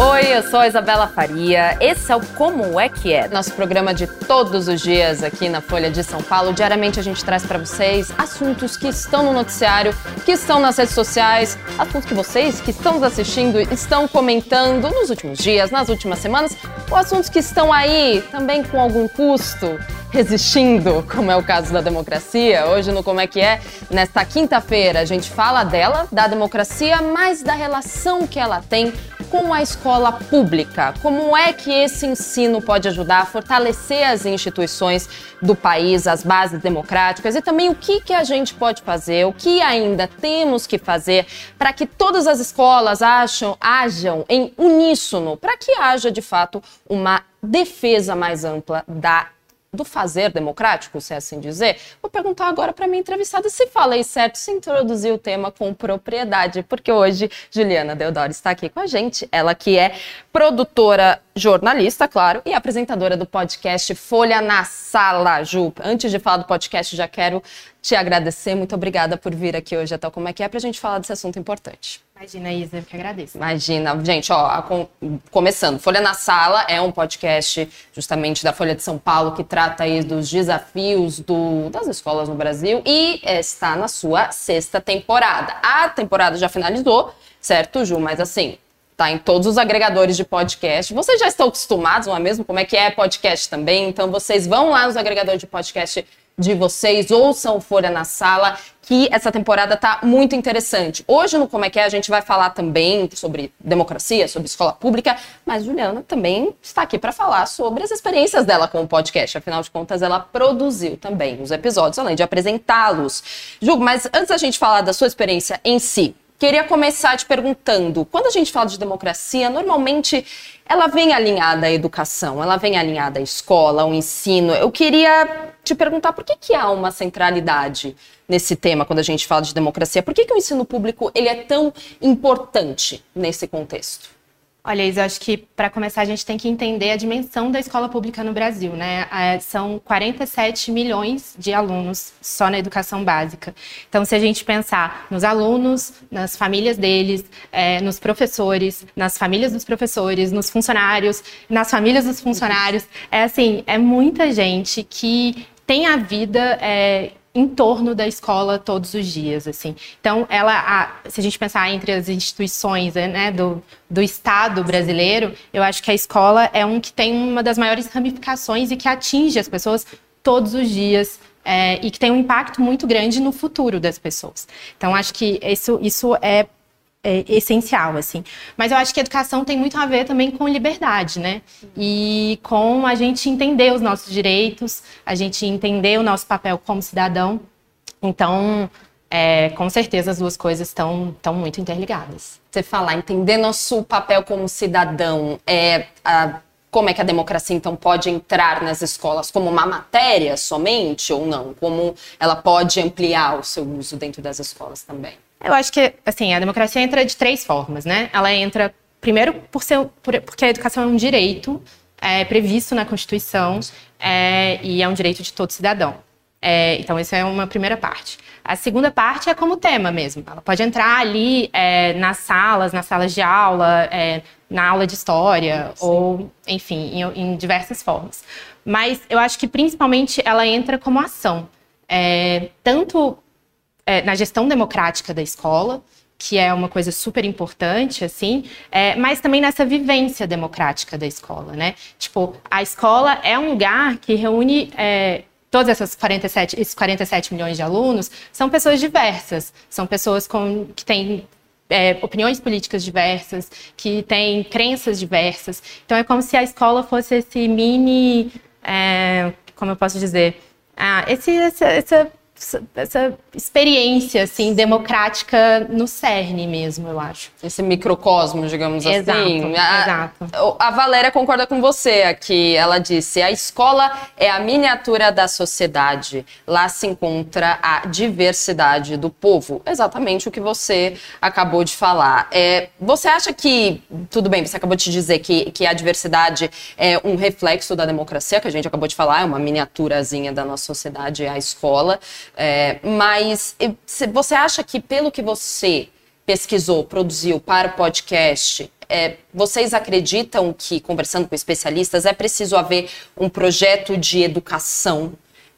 Oi, eu sou a Isabela Faria. Esse é o Como é que é, nosso programa de todos os dias aqui na Folha de São Paulo. Diariamente a gente traz para vocês assuntos que estão no noticiário, que estão nas redes sociais, assuntos que vocês que estão nos assistindo estão comentando nos últimos dias, nas últimas semanas, ou assuntos que estão aí também com algum custo resistindo, como é o caso da democracia. Hoje no Como é que é, nesta quinta-feira, a gente fala dela, da democracia, mas da relação que ela tem com a escola pública. Como é que esse ensino pode ajudar a fortalecer as instituições do país, as bases democráticas e também o que, que a gente pode fazer, o que ainda temos que fazer para que todas as escolas acham, hajam em uníssono, para que haja de fato uma defesa mais ampla da do fazer democrático, se é assim dizer, vou perguntar agora para minha entrevistada se falei certo, se introduziu o tema com propriedade, porque hoje Juliana Deodoro está aqui com a gente, ela que é produtora, jornalista, claro, e apresentadora do podcast Folha na Sala, Ju. Antes de falar do podcast, já quero te agradecer, muito obrigada por vir aqui hoje até Como é que é, para a gente falar desse assunto importante. Imagina, Isa, eu que agradeço. Imagina. Gente, ó, com, começando. Folha na Sala é um podcast justamente da Folha de São Paulo que trata aí dos desafios do, das escolas no Brasil e está na sua sexta temporada. A temporada já finalizou, certo, Ju? Mas assim, tá em todos os agregadores de podcast. Vocês já estão acostumados, não é mesmo? Como é que é podcast também? Então vocês vão lá nos agregadores de podcast de vocês, ouçam Folha na Sala, que essa temporada tá muito interessante. Hoje no Como é que é, a gente vai falar também sobre democracia, sobre escola pública, mas Juliana também está aqui para falar sobre as experiências dela com o podcast. Afinal de contas, ela produziu também os episódios, além de apresentá-los. Ju, mas antes da gente falar da sua experiência em si, Queria começar te perguntando: quando a gente fala de democracia, normalmente ela vem alinhada à educação, ela vem alinhada à escola, ao ensino. Eu queria te perguntar por que, que há uma centralidade nesse tema quando a gente fala de democracia? Por que, que o ensino público ele é tão importante nesse contexto? Olha, Isa, acho que para começar a gente tem que entender a dimensão da escola pública no Brasil, né? É, são 47 milhões de alunos só na educação básica. Então, se a gente pensar nos alunos, nas famílias deles, é, nos professores, nas famílias dos professores, nos funcionários, nas famílias dos funcionários, é assim, é muita gente que tem a vida é, em torno da escola todos os dias, assim. Então, ela, a, se a gente pensar entre as instituições né, do, do Estado brasileiro, eu acho que a escola é um que tem uma das maiores ramificações e que atinge as pessoas todos os dias é, e que tem um impacto muito grande no futuro das pessoas. Então, acho que isso, isso é é, essencial, assim. Mas eu acho que educação tem muito a ver também com liberdade, né? E com a gente entender os nossos direitos, a gente entender o nosso papel como cidadão. Então, é, com certeza as duas coisas estão muito interligadas. Você falar, entender nosso papel como cidadão, é, a, como é que a democracia então pode entrar nas escolas como uma matéria somente ou não? Como ela pode ampliar o seu uso dentro das escolas também? Eu acho que, assim, a democracia entra de três formas, né? Ela entra, primeiro, por ser, por, porque a educação é um direito é, previsto na Constituição é, e é um direito de todo cidadão. É, então, essa é uma primeira parte. A segunda parte é como tema mesmo. Ela pode entrar ali é, nas salas, nas salas de aula, é, na aula de história, Sim. ou, enfim, em, em, diversas formas. Mas eu acho que principalmente ela entra como ação. É, tanto é, na gestão democrática da escola, que é uma coisa super importante, assim, é, mas também nessa vivência democrática da escola, né? Tipo, a escola é um lugar que reúne é, essas 47, esses 47 milhões de alunos, são pessoas diversas, são pessoas com, que têm é, opiniões políticas diversas, que têm crenças diversas. Então é como se a escola fosse esse mini, é, como eu posso dizer, ah, esse, essa essa experiência assim democrática no cerne mesmo, eu acho. Esse microcosmo, digamos exato, assim. A, exato. A Valéria concorda com você aqui. Ela disse: a escola é a miniatura da sociedade. Lá se encontra a diversidade do povo. Exatamente o que você acabou de falar. É, você acha que tudo bem? Você acabou de dizer que, que a diversidade é um reflexo da democracia, que a gente acabou de falar, é uma miniaturazinha da nossa sociedade, é a escola. É, mas você acha que, pelo que você pesquisou, produziu para o podcast, é, vocês acreditam que, conversando com especialistas, é preciso haver um projeto de educação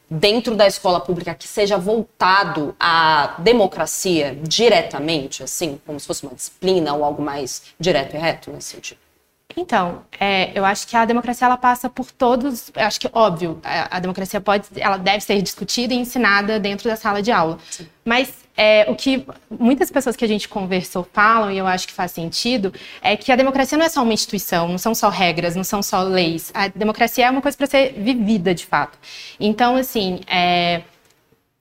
dentro da escola pública que seja voltado à democracia diretamente, assim, como se fosse uma disciplina ou algo mais direto e reto nesse sentido? Então, é, eu acho que a democracia ela passa por todos. Eu acho que óbvio, a, a, democracia pode, ela deve ser discutida e ensinada dentro da sala de aula. Sim. Mas é, o que muitas pessoas que a gente conversou falam e eu acho que faz sentido é que a democracia não é só uma instituição, não são só regras, não são só leis. A democracia é uma coisa para ser vivida de fato. Então, assim, é,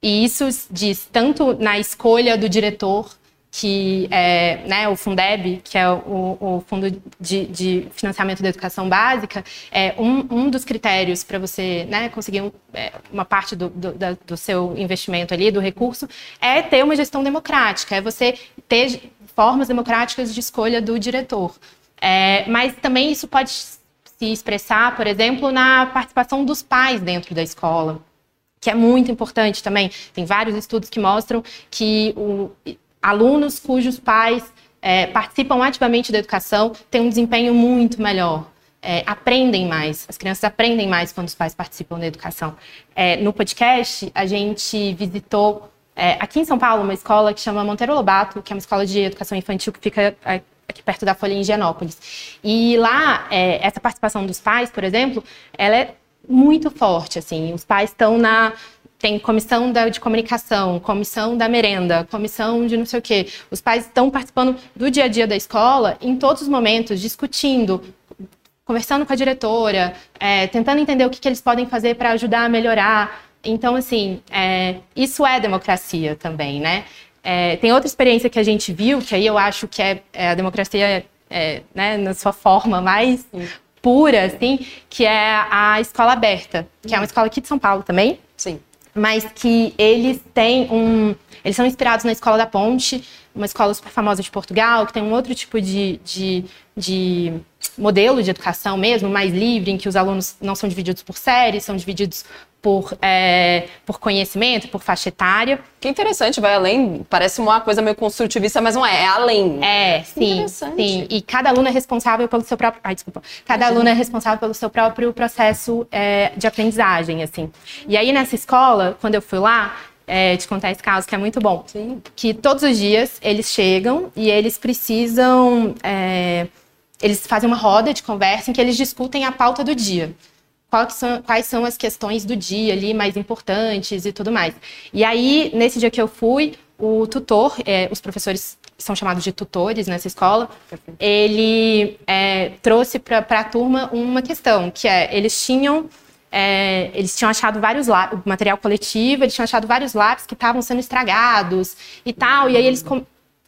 e isso diz tanto na escolha do diretor que é né, o Fundeb, que é o, o Fundo de, de, Financiamento da Educação Básica, é um, um dos critérios para você né, conseguir um, é, uma parte do, do, da, do, seu investimento ali, do recurso, é ter uma gestão democrática, é você ter formas democráticas de escolha do diretor. É, mas também isso pode se expressar, por exemplo, na participação dos pais dentro da escola, que é muito importante também. Tem vários estudos que mostram que o alunos cujos pais é, participam ativamente da educação têm um desempenho muito melhor. É, aprendem mais, as crianças aprendem mais quando os pais participam da educação. É, no podcast, a gente visitou é, aqui em São Paulo uma escola que chama Monteiro Lobato, que é uma escola de educação infantil que fica é, aqui perto da Folha em Higienópolis. E lá, é, essa participação dos pais, por exemplo, ela é muito forte, assim. Os pais estão na tem comissão da, de comunicação, comissão da merenda, comissão de não sei o quê. Os pais estão participando do dia a dia da escola em todos os momentos, discutindo, conversando com a diretora, é, tentando entender o que, que, eles podem fazer para ajudar a melhorar. Então, assim, é, isso é democracia também, né? É, tem outra experiência que a gente viu, que aí eu acho que é, é a democracia é, né, na sua forma mais Sim. pura, assim, que é a escola aberta, que é uma escola aqui de São Paulo também. Sim mas que eles têm um. Eles são inspirados na Escola da Ponte, uma escola super famosa de Portugal, que tem um outro tipo de, de, de modelo de educação mesmo, mais livre, em que os alunos não são divididos por séries, são divididos por, é, por conhecimento, por faixa etária. Que interessante, vai além, parece uma coisa meio construtivista, mas não é, é além. É, sim, sim. E cada aluno é responsável pelo seu próprio, ai, desculpa, cada aluno é responsável pelo seu próprio processo é, de aprendizagem, assim. E aí nessa escola, quando eu fui lá, é, te contar esse caso que é muito bom, sim. que todos os dias eles chegam e eles precisam é, eles fazem uma roda de conversa em que eles discutem a pauta do dia quais são, quais são as questões do dia ali mais importantes e tudo mais. E aí, nesse dia que eu fui, o tutor, é, os professores são chamados de tutores nessa escola, ele é, trouxe para a turma uma questão, que é, eles tinham é, eles tinham achado vários lápis, material coletivo, eles tinham achado vários lápis que estavam sendo estragados e tal, e aí eles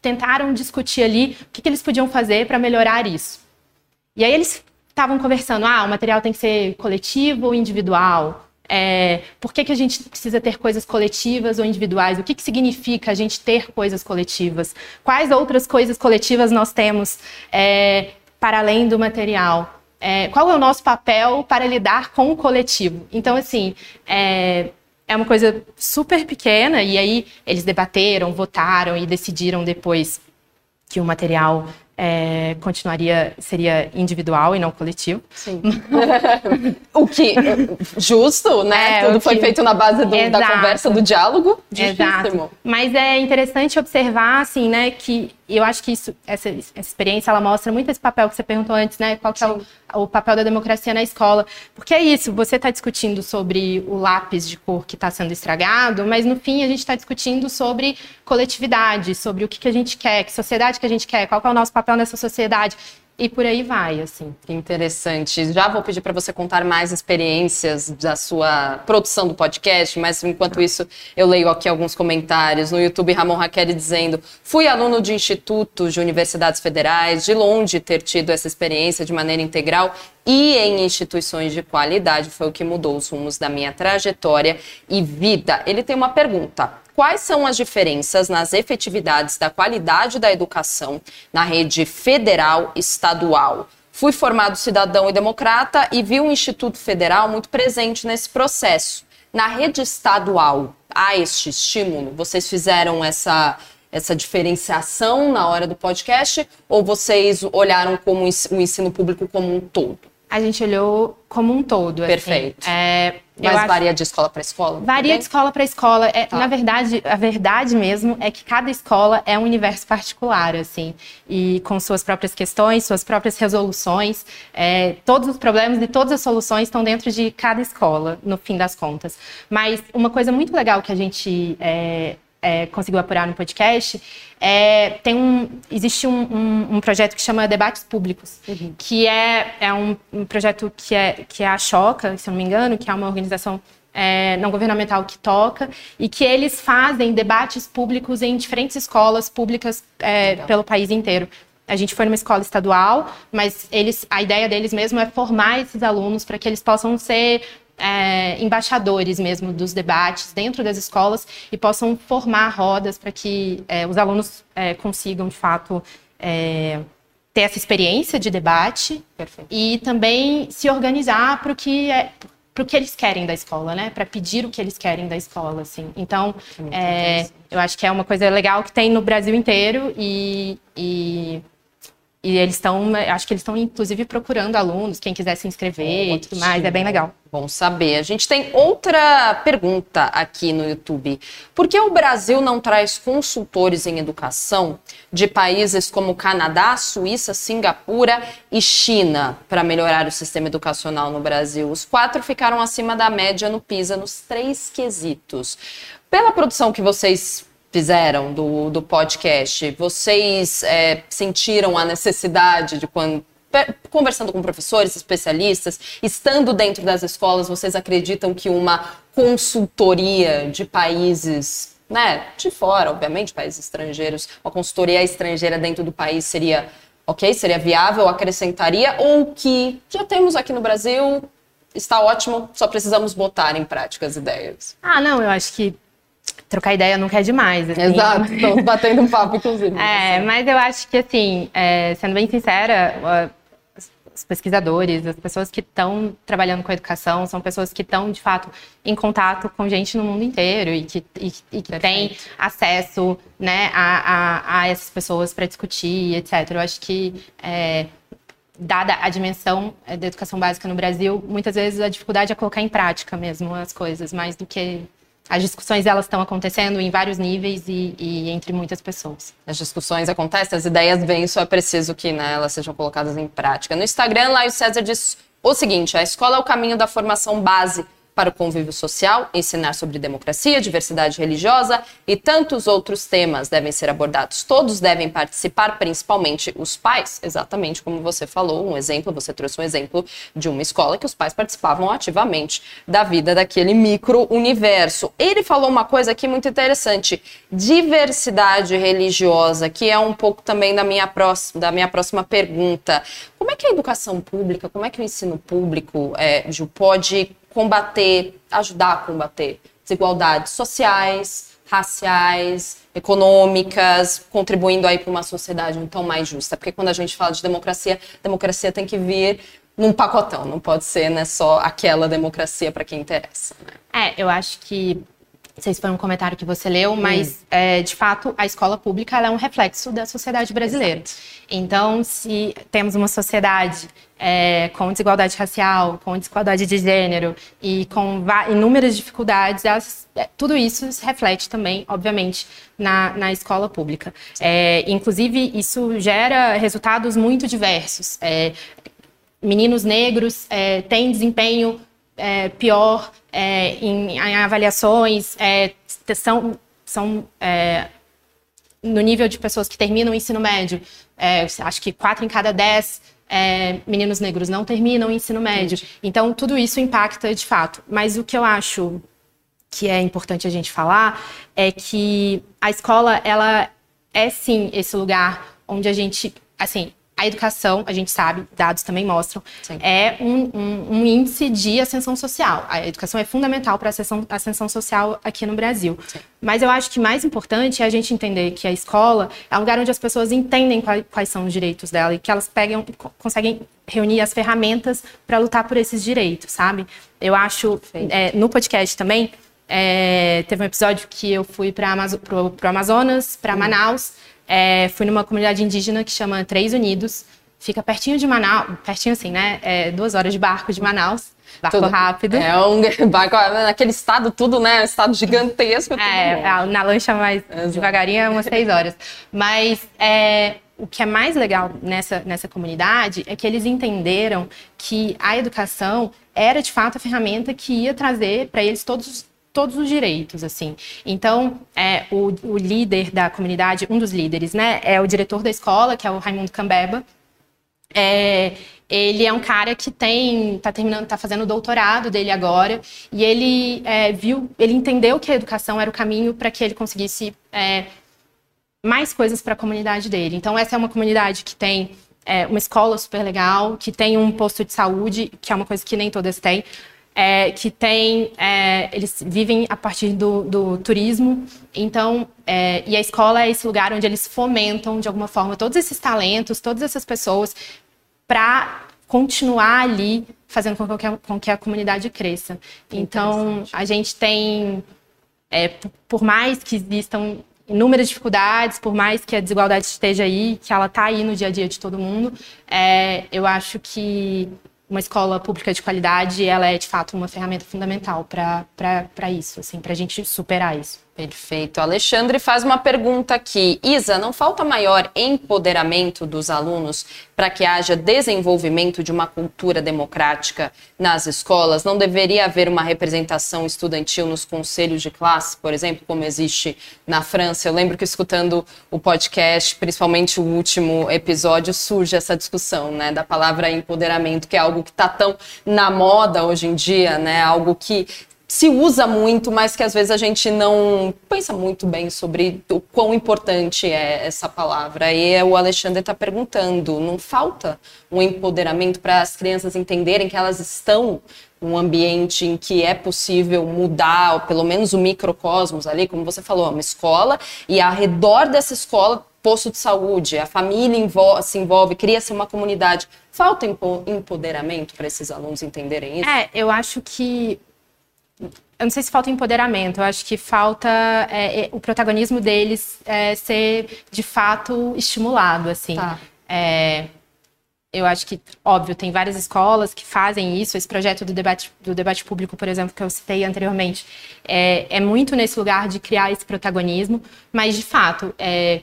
tentaram discutir ali o que, que eles podiam fazer para melhorar isso. E aí eles estavam conversando, ah, o material tem que ser coletivo ou individual? É, por que, que a gente precisa ter coisas coletivas ou individuais? O que, que significa a gente ter coisas coletivas? Quais outras coisas coletivas nós temos é, para além do material? É, qual é o nosso papel para lidar com o coletivo? Então, assim, é, é uma coisa super pequena, e aí eles debateram, votaram e decidiram depois que o material é, continuaria, seria individual e não coletivo. Sim. o que, justo, né? É, Tudo foi feito na base do, da conversa, do diálogo. Exato. Mas é interessante observar, assim, né, que eu acho que isso, essa, essa experiência, ela mostra muito esse papel que você perguntou antes, né? Qual que é o, o papel da democracia na escola. Porque é isso, você está discutindo sobre o lápis de cor que está sendo estragado, mas no fim a gente está discutindo sobre coletividade, sobre o que, que a gente quer, que sociedade que a gente quer, qual que é o nosso papel nessa sociedade. E por aí vai, assim. Que interessante. Já vou pedir para você contar mais experiências da sua produção do podcast, mas enquanto isso eu leio aqui alguns comentários. No YouTube, Ramon Raquel dizendo: fui aluno de institutos de universidades federais, de longe ter tido essa experiência de maneira integral e em instituições de qualidade foi o que mudou os rumos da minha trajetória e vida. Ele tem uma pergunta. Quais são as diferenças nas efetividades da qualidade da educação na rede federal estadual? Fui formado cidadão e democrata e vi o Instituto Federal muito presente nesse processo. Na rede estadual, há este estímulo? Vocês fizeram essa essa diferenciação na hora do podcast? Ou vocês olharam como o ensino público como um todo? A gente olhou como um todo. Assim. Perfeito. Assim. É, Mas acho... varia de escola para escola? Varia de escola para escola. É, tá. Na verdade, a verdade mesmo é que cada escola é um universo particular, assim, e com suas próprias questões, suas próprias resoluções. É, todos os problemas e todas as soluções estão dentro de cada escola, no fim das contas. Mas uma coisa muito legal que a gente é, conseguiu apurar no podcast, é, tem um, existe um, um, um, projeto que chama Debates Públicos, uhum. que é, é um, um, projeto que é, que é a Choca, se eu não me engano, que é uma organização é, não governamental que toca, e que eles fazem debates públicos em diferentes escolas públicas é, pelo país inteiro. A gente foi numa escola estadual, mas eles, a ideia deles mesmo é formar esses alunos para que eles possam ser é, embaixadores mesmo dos debates dentro das escolas e possam formar rodas para que é, os alunos é, consigam, de fato, é, ter essa experiência de debate Perfeito. e também se organizar para o que é para o que eles querem da escola, né? Para pedir o que eles querem da escola, assim. Então, é, eu acho que é uma coisa legal que tem no Brasil inteiro e, e e eles estão, acho que eles estão inclusive procurando alunos, quem quiser se inscrever e tudo mais, é bem legal. Bom saber. A gente tem outra pergunta aqui no YouTube. Por que o Brasil não traz consultores em educação de países como Canadá, Suíça, Singapura e China para melhorar o sistema educacional no Brasil? Os quatro ficaram acima da média no PISA nos três quesitos. Pela produção que vocês fizeram do, do podcast, vocês é, sentiram a necessidade de quando conversando com professores, especialistas, estando dentro das escolas, vocês acreditam que uma consultoria de países, né, de fora, obviamente, países estrangeiros, uma consultoria estrangeira dentro do país seria ok, seria viável, acrescentaria, ou que já temos aqui no Brasil, está ótimo, só precisamos botar em prática as ideias? Ah, não, eu acho que trocar ideia nunca é demais. Assim. Exato, estamos batendo um papo, inclusive. É, assim. mas eu acho que, assim, é, sendo bem sincera, os pesquisadores, as pessoas que estão trabalhando com a educação, são pessoas que estão, de fato, em contato com gente no mundo inteiro e que, e, e que têm acesso né, a, a, a essas pessoas para discutir, etc. Eu acho que. É, dada a dimensão é, da educação básica no Brasil, muitas vezes a dificuldade é colocar em prática mesmo as coisas, mais do que as discussões elas estão acontecendo em vários níveis e, e, entre muitas pessoas. As discussões acontecem, as ideias vêm, só é preciso que né, elas sejam colocadas em prática. No Instagram, lá o César diz o seguinte: a escola é o caminho da formação base para o convívio social, ensinar sobre democracia, diversidade religiosa e tantos outros temas devem ser abordados. Todos devem participar, principalmente os pais, exatamente como você falou, um exemplo, você trouxe um exemplo de uma escola que os pais participavam ativamente da vida daquele micro-universo. Ele falou uma coisa aqui muito interessante, diversidade religiosa, que é um pouco também da minha próxima, da minha próxima pergunta. Como é que a educação pública, como é que o ensino público, é, Ju, pode combater, ajudar a combater desigualdades sociais, raciais, econômicas, contribuindo aí para uma sociedade então mais justa. Porque quando a gente fala de democracia, democracia tem que vir num pacotão, não pode ser né, só aquela democracia para quem interessa. Né? É, eu acho que não sei se foi um comentário que você leu, mas hum. é, de fato a escola pública é um reflexo da sociedade brasileira. Exato. Então, se temos uma sociedade é, com desigualdade racial, com desigualdade de gênero e com inúmeras dificuldades, é, tudo isso se reflete também, obviamente, na, na escola pública. É, inclusive, isso gera resultados muito diversos. É, meninos negros é, têm desempenho é, pior em, em, avaliações, são, são no nível de pessoas que terminam o ensino médio, acho que quatro em cada dez é, meninos negros não terminam o ensino médio. Então, tudo isso impacta de fato. Mas o que eu acho que é importante a gente falar é que a escola, ela é sim esse lugar onde a gente, assim, a educação, a gente sabe, dados também mostram, Sim. é um, um, um, índice de ascensão social. A educação é fundamental para a ascensão, ascensão, social aqui no Brasil. Sim. Mas eu acho que mais importante é a gente entender que a escola é um lugar onde as pessoas entendem quais, quais são os direitos dela e que elas pegam, conseguem reunir as ferramentas para lutar por esses direitos, sabe? Eu acho, é, no podcast também, É, teve um episódio que eu fui para o Amazonas, para Manaus, é, fui numa comunidade indígena que chama Três Unidos, fica pertinho de Manaus, pertinho assim, né? É, duas horas de barco de Manaus. Barco tudo. rápido. É um barco, naquele estado tudo, né? Um estado gigantesco. É, na lancha mais Exato. devagarinho é umas seis horas. Mas é, o que é mais legal nessa, nessa comunidade é que eles entenderam que a educação era de fato a ferramenta que ia trazer para eles todos todos os direitos, assim. Então, é, o, o, líder da comunidade, um dos líderes, né, é o diretor da escola, que é o Raimundo Cambeba. É, ele é um cara que tem, tá terminando, tá fazendo o doutorado dele agora, e ele é, viu, ele entendeu que a educação era o caminho para que ele conseguisse é, mais coisas para a comunidade dele. Então, essa é uma comunidade que tem é, uma escola super legal, que tem um posto de saúde, que é uma coisa que nem todas têm, é, que tem, é, eles vivem a partir do, do turismo, então, é, e a escola é esse lugar onde eles fomentam, de alguma forma, todos esses talentos, todas essas pessoas, para continuar ali fazendo com que, a, com que a comunidade cresça. Então, a gente tem, é, por mais que existam inúmeras dificuldades, por mais que a desigualdade esteja aí, que ela está aí no dia a dia de todo mundo, é, eu acho que uma escola pública de qualidade, ela é de fato uma ferramenta fundamental para isso, assim, para a gente superar isso. Perfeito. Alexandre faz uma pergunta aqui. Isa, não falta maior empoderamento dos alunos para que haja desenvolvimento de uma cultura democrática nas escolas? Não deveria haver uma representação estudantil nos conselhos de classe, por exemplo, como existe na França? Eu lembro que escutando o podcast, principalmente o último episódio, surge essa discussão, né, da palavra empoderamento, que é algo que está tão na moda hoje em dia, né, algo que se usa muito, mas que às vezes a gente não pensa muito bem sobre o quão importante é essa palavra. E o Alexandre está perguntando: não falta um empoderamento para as crianças entenderem que elas estão num ambiente em que é possível mudar, pelo menos o microcosmos ali, como você falou, uma escola, e ao redor dessa escola posto de saúde, a família se envolve, cria-se uma comunidade. Falta empoderamento para esses alunos entenderem isso? É, eu acho que eu não sei se falta empoderamento, eu acho que falta é, é, o protagonismo deles é, ser de fato estimulado, assim. Tá. É, eu acho que, óbvio, tem várias escolas que fazem isso. Esse projeto do debate, do debate público, por exemplo, que eu citei anteriormente, é, é muito nesse lugar de criar esse protagonismo, mas, de fato, é,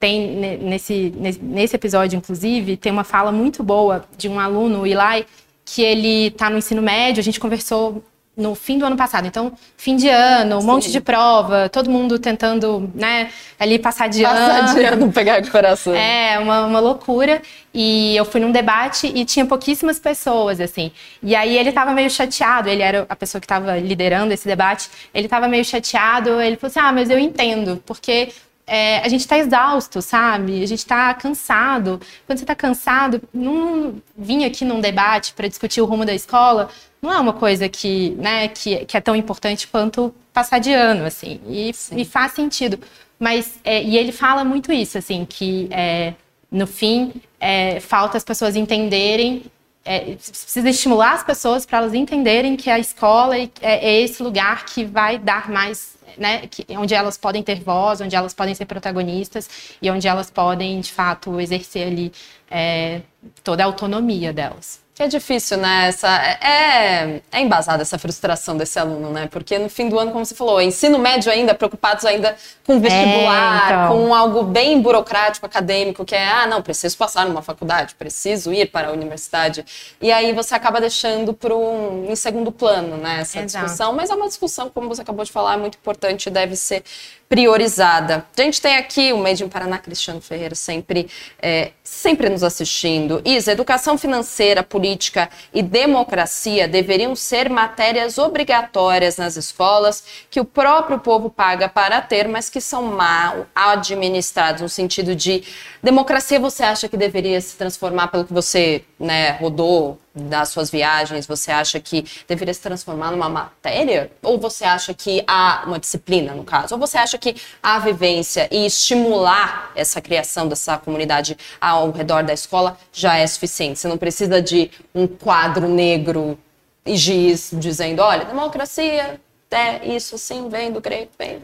tem nesse, nesse episódio, inclusive, tem uma fala muito boa de um aluno, o Eli, que ele está no ensino médio, a gente conversou no fim do ano passado. Então, fim de ano, um Sim. monte de prova, todo mundo tentando, né, ali passar de passar ano. Passar de ano, pegar o coração. É, uma, uma loucura. E eu fui num debate e tinha pouquíssimas pessoas, assim. E aí ele tava meio chateado, ele era a pessoa que estava liderando esse debate, ele tava meio chateado, ele falou assim, ah, mas eu entendo, porque é, a gente está exausto, sabe? A gente está cansado. Quando você está cansado, não vir aqui num debate para discutir o rumo da escola não é uma coisa que, né, que, que é tão importante quanto passar de ano, assim. E, e faz sentido. Mas, é, e ele fala muito isso, assim, que é, no fim é, falta as pessoas entenderem é, precisa estimular as pessoas para elas entenderem que a escola é, é, esse lugar que vai dar mais né, que, onde elas podem ter voz, onde elas podem ser protagonistas e onde elas podem, de fato, exercer ali é, toda a autonomia delas. É difícil, né? Essa, é, é embasada essa frustração desse aluno, né? Porque no fim do ano, como você falou, ensino médio ainda, preocupados ainda com vestibular, é, então. com algo bem burocrático, acadêmico, que é, ah, não, preciso passar numa faculdade, preciso ir para a universidade. E aí você acaba deixando para um, em segundo plano, né? Essa Exato. discussão. Mas é uma discussão, como você acabou de falar, muito importante e deve ser priorizada. A gente tem aqui o Made in Paraná, Cristiano Ferreira, sempre, é, sempre nos assistindo. Isa, educação financeira, política e democracia deveriam ser matérias obrigatórias nas escolas que o próprio povo paga para ter, mas que são mal administrados, no sentido de democracia você acha que deveria se transformar pelo que você né, rodou das suas viagens, você acha que deveria se transformar numa matéria? Ou você acha que há uma disciplina, no caso? Ou você acha que a vivência e estimular essa criação dessa comunidade ao redor da escola já é suficiente? Você não precisa de um quadro negro e giz dizendo, olha, democracia é isso assim, vem do grego, vem.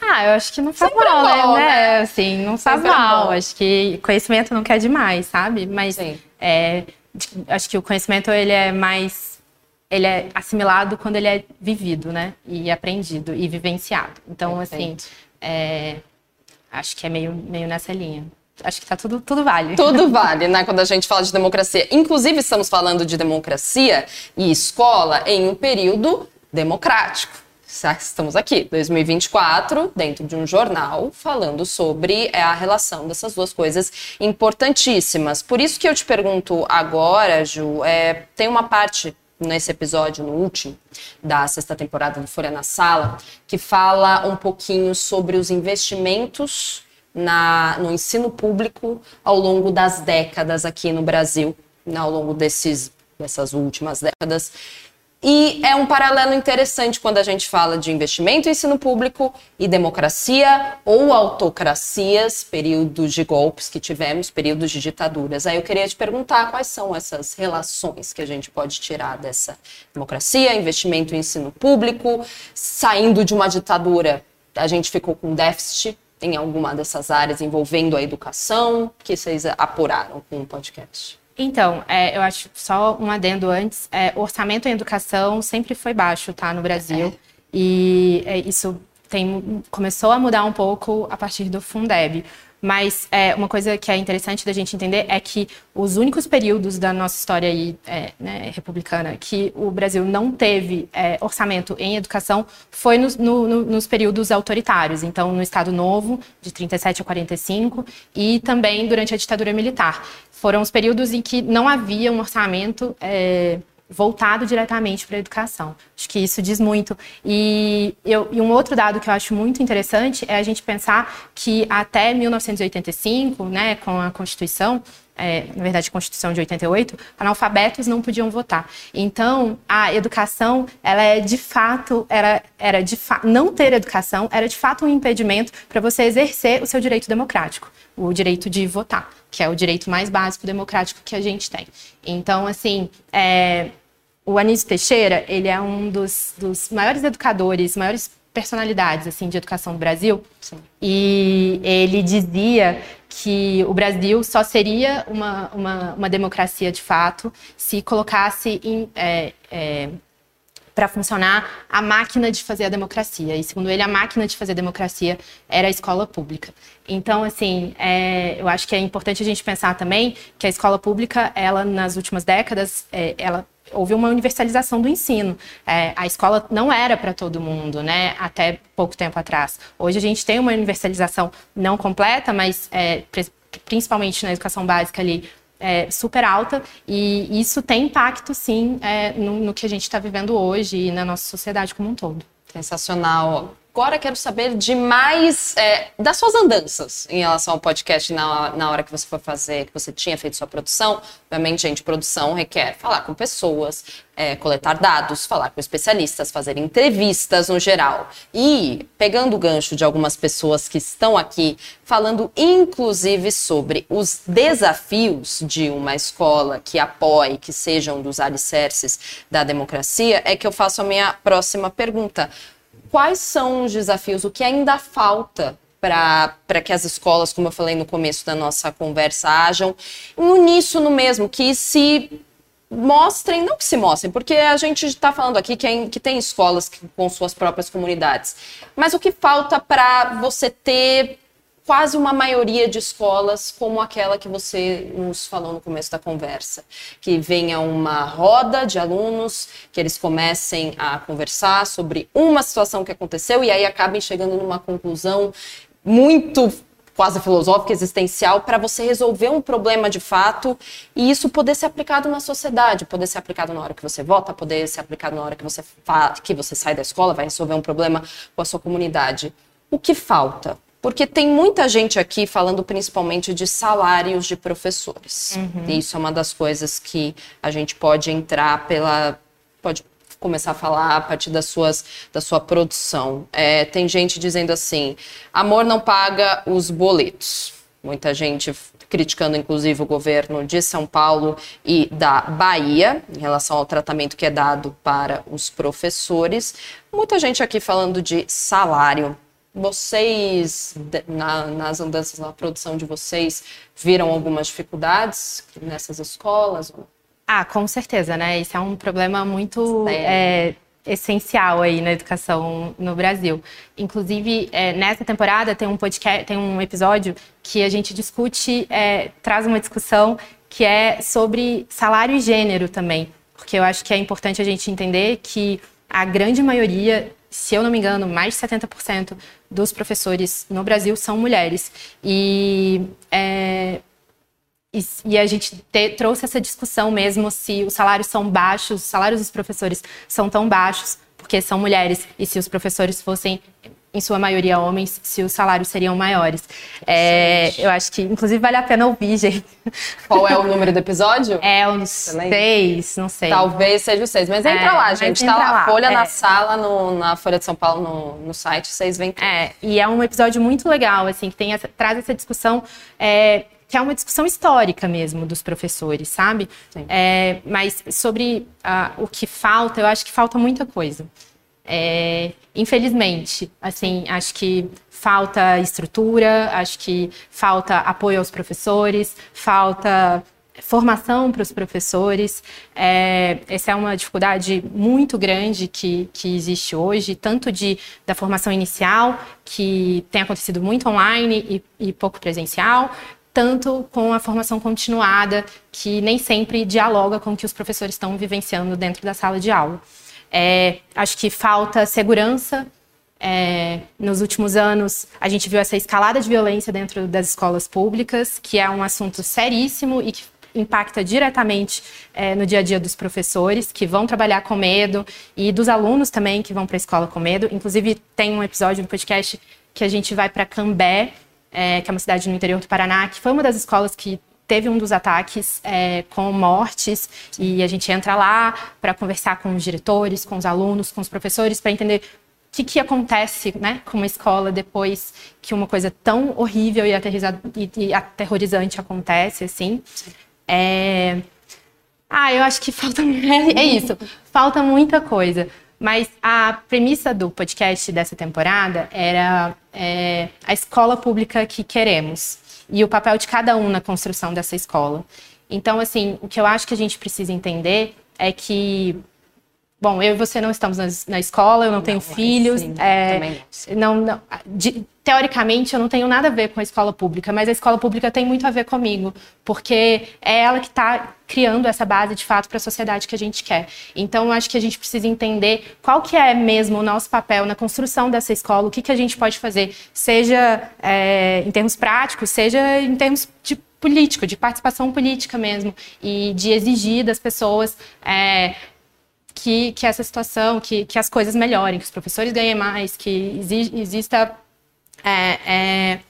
Ah, eu acho que não faz Sempre mal, é bom, né? né? Assim, não faz Sempre é mal. bom. acho que conhecimento não quer demais, sabe? Mas Sim. é, acho que o conhecimento ele é mais ele é assimilado quando ele é vivido, né? E aprendido e vivenciado. Então, assim, Perfeito. é, acho que é meio, meio nessa linha. Acho que tá tudo, tudo vale. Tudo vale, né? Quando a gente fala de democracia. Inclusive, estamos falando de democracia e escola em um período democrático. Estamos aqui, 2024, dentro de um jornal, falando sobre é, a relação dessas duas coisas importantíssimas. Por isso que eu te pergunto agora, Ju, é, tem uma parte nesse episódio, no último, da sexta temporada do Folha na Sala, que fala um pouquinho sobre os investimentos na, no ensino público ao longo das décadas aqui no Brasil, ao longo desses, dessas últimas décadas. E é um paralelo interessante quando a gente fala de investimento ensino público e democracia ou autocracias, períodos de golpes que tivemos, períodos de ditaduras. Aí eu queria te perguntar quais são essas relações que a gente pode tirar dessa democracia, investimento em ensino público, saindo de uma ditadura, a gente ficou com déficit em alguma dessas áreas envolvendo a educação, que vocês apuraram com o podcast. Então, é, eu acho só um adendo antes. É, o orçamento em educação sempre foi baixo, tá, no Brasil. E é, isso tem, começou a mudar um pouco a partir do Fundeb. Mas é, uma coisa que é interessante da gente entender é que os únicos períodos da nossa história aí, é, né, republicana que o Brasil não teve é, orçamento em educação foi nos, no- no- nos períodos autoritários. Então, no Estado Novo, de 37 a 45, e também durante a ditadura militar. Foram os períodos em que não havia um orçamento é, voltado diretamente para a educação. Acho que isso diz muito. E, eu- e um outro dado que eu acho muito interessante é a gente pensar que até 1985, né, com a Constituição, é, na verdade, Constituição de 88, analfabetos não podiam votar. Então, a educação, ela é de fato, era, era de fa não ter educação era de fato um impedimento para você exercer o seu direito democrático, o direito de votar, que é o direito mais básico democrático que a gente tem. Então, assim, é, o Anísio Teixeira, ele é um dos, dos maiores educadores, maiores personalidades assim de educação do Brasil. E ele dizia que o Brasil só seria uma, uma, uma democracia de fato se colocasse em, é, é, para funcionar a máquina de fazer a democracia. E, segundo ele, a máquina de fazer a democracia era a escola pública. Então, assim, é, eu acho que é importante a gente pensar também que a escola pública, ela, nas últimas décadas, é, ela houve uma universalização do ensino. É, a escola não era para todo mundo, né? Até pouco tempo atrás. Hoje a gente tem uma universalização não completa, mas é, pri- principalmente na educação básica ali é, super alta e isso tem impacto sim é, no, no que a gente está vivendo hoje e na nossa sociedade como um todo. Sensacional. Agora quero saber de mais é, das suas andanças em relação ao podcast na, na hora que você foi fazer, que você tinha feito sua produção. Obviamente, gente, produção requer falar com pessoas, é, coletar dados, falar com especialistas, fazer entrevistas no geral. E pegando o gancho de algumas pessoas que estão aqui, falando inclusive sobre os desafios de uma escola que apoie, que sejam dos alicerces da democracia, é que eu faço a minha próxima pergunta quais são os desafios, o que ainda falta para que as escolas, como eu falei no começo da nossa conversa, hajam em uníssono mesmo, que se mostrem, não que se mostrem, porque a gente está falando aqui que, é- que tem escolas que- com suas próprias comunidades, mas o que falta para você ter quase uma maioria de escolas como aquela que você nos falou no começo da conversa, que venha uma roda de alunos, que eles comecem a conversar sobre uma situação que aconteceu e aí acabem chegando numa conclusão muito quase filosófica, existencial, para você resolver um problema de fato e isso poder ser aplicado na sociedade, poder ser aplicado na hora que você vota, poder ser aplicado na hora que você, que você sai da escola, vai resolver um problema com a sua comunidade. O que falta? Porque tem muita gente aqui falando principalmente de salários de professores. E isso é uma das coisas que a gente pode entrar pela. pode começar a falar a partir das suas, da sua produção. É, tem gente dizendo assim: amor não paga os boletos. Muita gente criticando inclusive o governo de São Paulo e da Bahia em relação ao tratamento que é dado para os professores. Muita gente aqui falando de salário. Vocês, na, nas andanças na produção de vocês, viram algumas dificuldades nessas escolas? Ah, com certeza, né? Isso é um problema muito é, essencial aí na educação no Brasil. Inclusive, é, nessa temporada tem um podcast, tem um episódio que a gente discute, é, traz uma discussão que é sobre salário e gênero também, porque eu acho que é importante a gente entender que a grande maioria, se eu não me engano, mais de 70% dos professores no Brasil são mulheres. E é, e, e, a gente te, trouxe essa discussão mesmo se os salários são baixos, os salários dos professores são tão baixos porque são mulheres e se os professores fossem em sua maioria homens, se os salários seriam maiores. É, eu acho que, inclusive, vale a pena ouvir, gente. Qual é o número do episódio? É uns seis, não sei. Talvez seja o seis, mas entra é, lá, gente. Tá lá, Folha é. na sala, no, na Folha de São Paulo, no, no site, vocês vêm. É, e é um episódio muito legal, assim, que tem essa, traz essa discussão é, que é uma discussão histórica mesmo dos professores, sabe? É, mas sobre uh, o que falta, eu acho que falta muita coisa. É, infelizmente, assim, acho que falta estrutura, acho que falta apoio aos professores, falta formação para os professores. É, essa é uma dificuldade muito grande que, que existe hoje, tanto de, da formação inicial, que tem acontecido muito online e, e pouco presencial, tanto com a formação continuada, que nem sempre dialoga com o que os professores estão vivenciando dentro da sala de aula. É, acho que falta segurança. É, nos últimos anos, a gente viu essa escalada de violência dentro das escolas públicas, que é um assunto seríssimo e que impacta diretamente é, no dia a dia dos professores que vão trabalhar com medo e dos alunos também que vão para a escola com medo. Inclusive, tem um episódio no podcast que a gente vai para Cambé é, que é uma cidade no interior do Paraná, que foi uma das escolas que teve um dos ataques é, com mortes e a gente entra lá para conversar com os diretores, com os alunos, com os professores para entender o que, que acontece né, com uma escola depois que uma coisa tão horrível e, e, e aterrorizante acontece, assim. É... Ah, eu acho que falta... É, isso, falta muita coisa. Mas a premissa do podcast dessa temporada era é, a escola pública que queremos e o papel de cada um na construção dessa escola. Então, assim, o que eu acho que a gente precisa entender é que Bom, eu e você não estamos na, na escola, eu não, não tenho filhos. Sim, é, não, não de, teoricamente, eu não tenho nada a ver com a escola pública, mas a escola pública tem muito a ver comigo, porque é ela que está criando essa base de fato para a sociedade que a gente quer. Então, eu acho que a gente precisa entender qual que é mesmo o nosso papel na construção dessa escola, o que, que a gente pode fazer, seja é, em termos práticos, seja em termos de político, de participação política mesmo, e de exigir das pessoas é, que, que essa situação, que, que as coisas melhorem, que os professores ganhem mais, que exista é, é,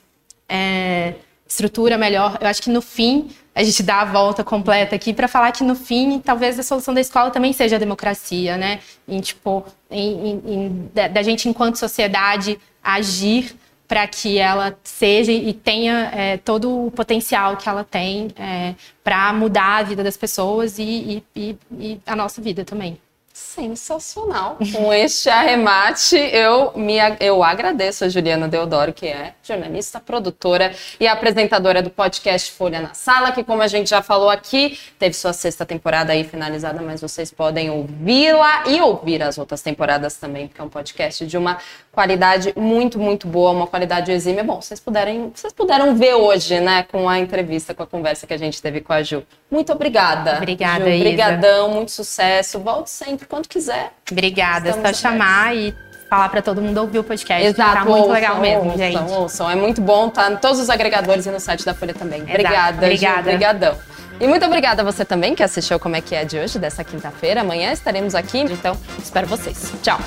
é, estrutura melhor. Eu acho que no fim a gente dá a volta completa aqui para falar que no fim talvez a solução da escola também seja a democracia, né? Em, tipo, em, em, da, da, gente enquanto sociedade agir para que ela seja e tenha é, todo o potencial que ela tem é, para mudar a vida das pessoas e, e, e a nossa vida também. Sensacional. Com este arremate, eu, me, eu agradeço a Juliana Deodoro, que é jornalista, produtora e apresentadora do podcast Folha na Sala, que, como a gente já falou aqui, teve sua sexta temporada aí finalizada, mas vocês podem ouvi-la e ouvir as outras temporadas também, porque é um podcast de uma qualidade muito, muito boa, uma qualidade exímia. Bom, vocês, puderem, vocês puderam ver hoje, né, com a entrevista, com a conversa que a gente teve com a Ju. Muito obrigada. Obrigada, Ju. Obrigadão, muito sucesso. Volte sempre quando quiser. Obrigada, é só chamar e falar para todo mundo ouvir o podcast. Exato, tá muito ouçam, legal mesmo, ouçam, gente. Ouçam, é muito bom, tá em todos os agregadores e no site da Folha também. Exato. Obrigada, Obrigada. Ju, obrigadão. E muito obrigada a você também que assistiu Como é que é de hoje, dessa quinta-feira. Amanhã estaremos aqui, então espero vocês. Tchau.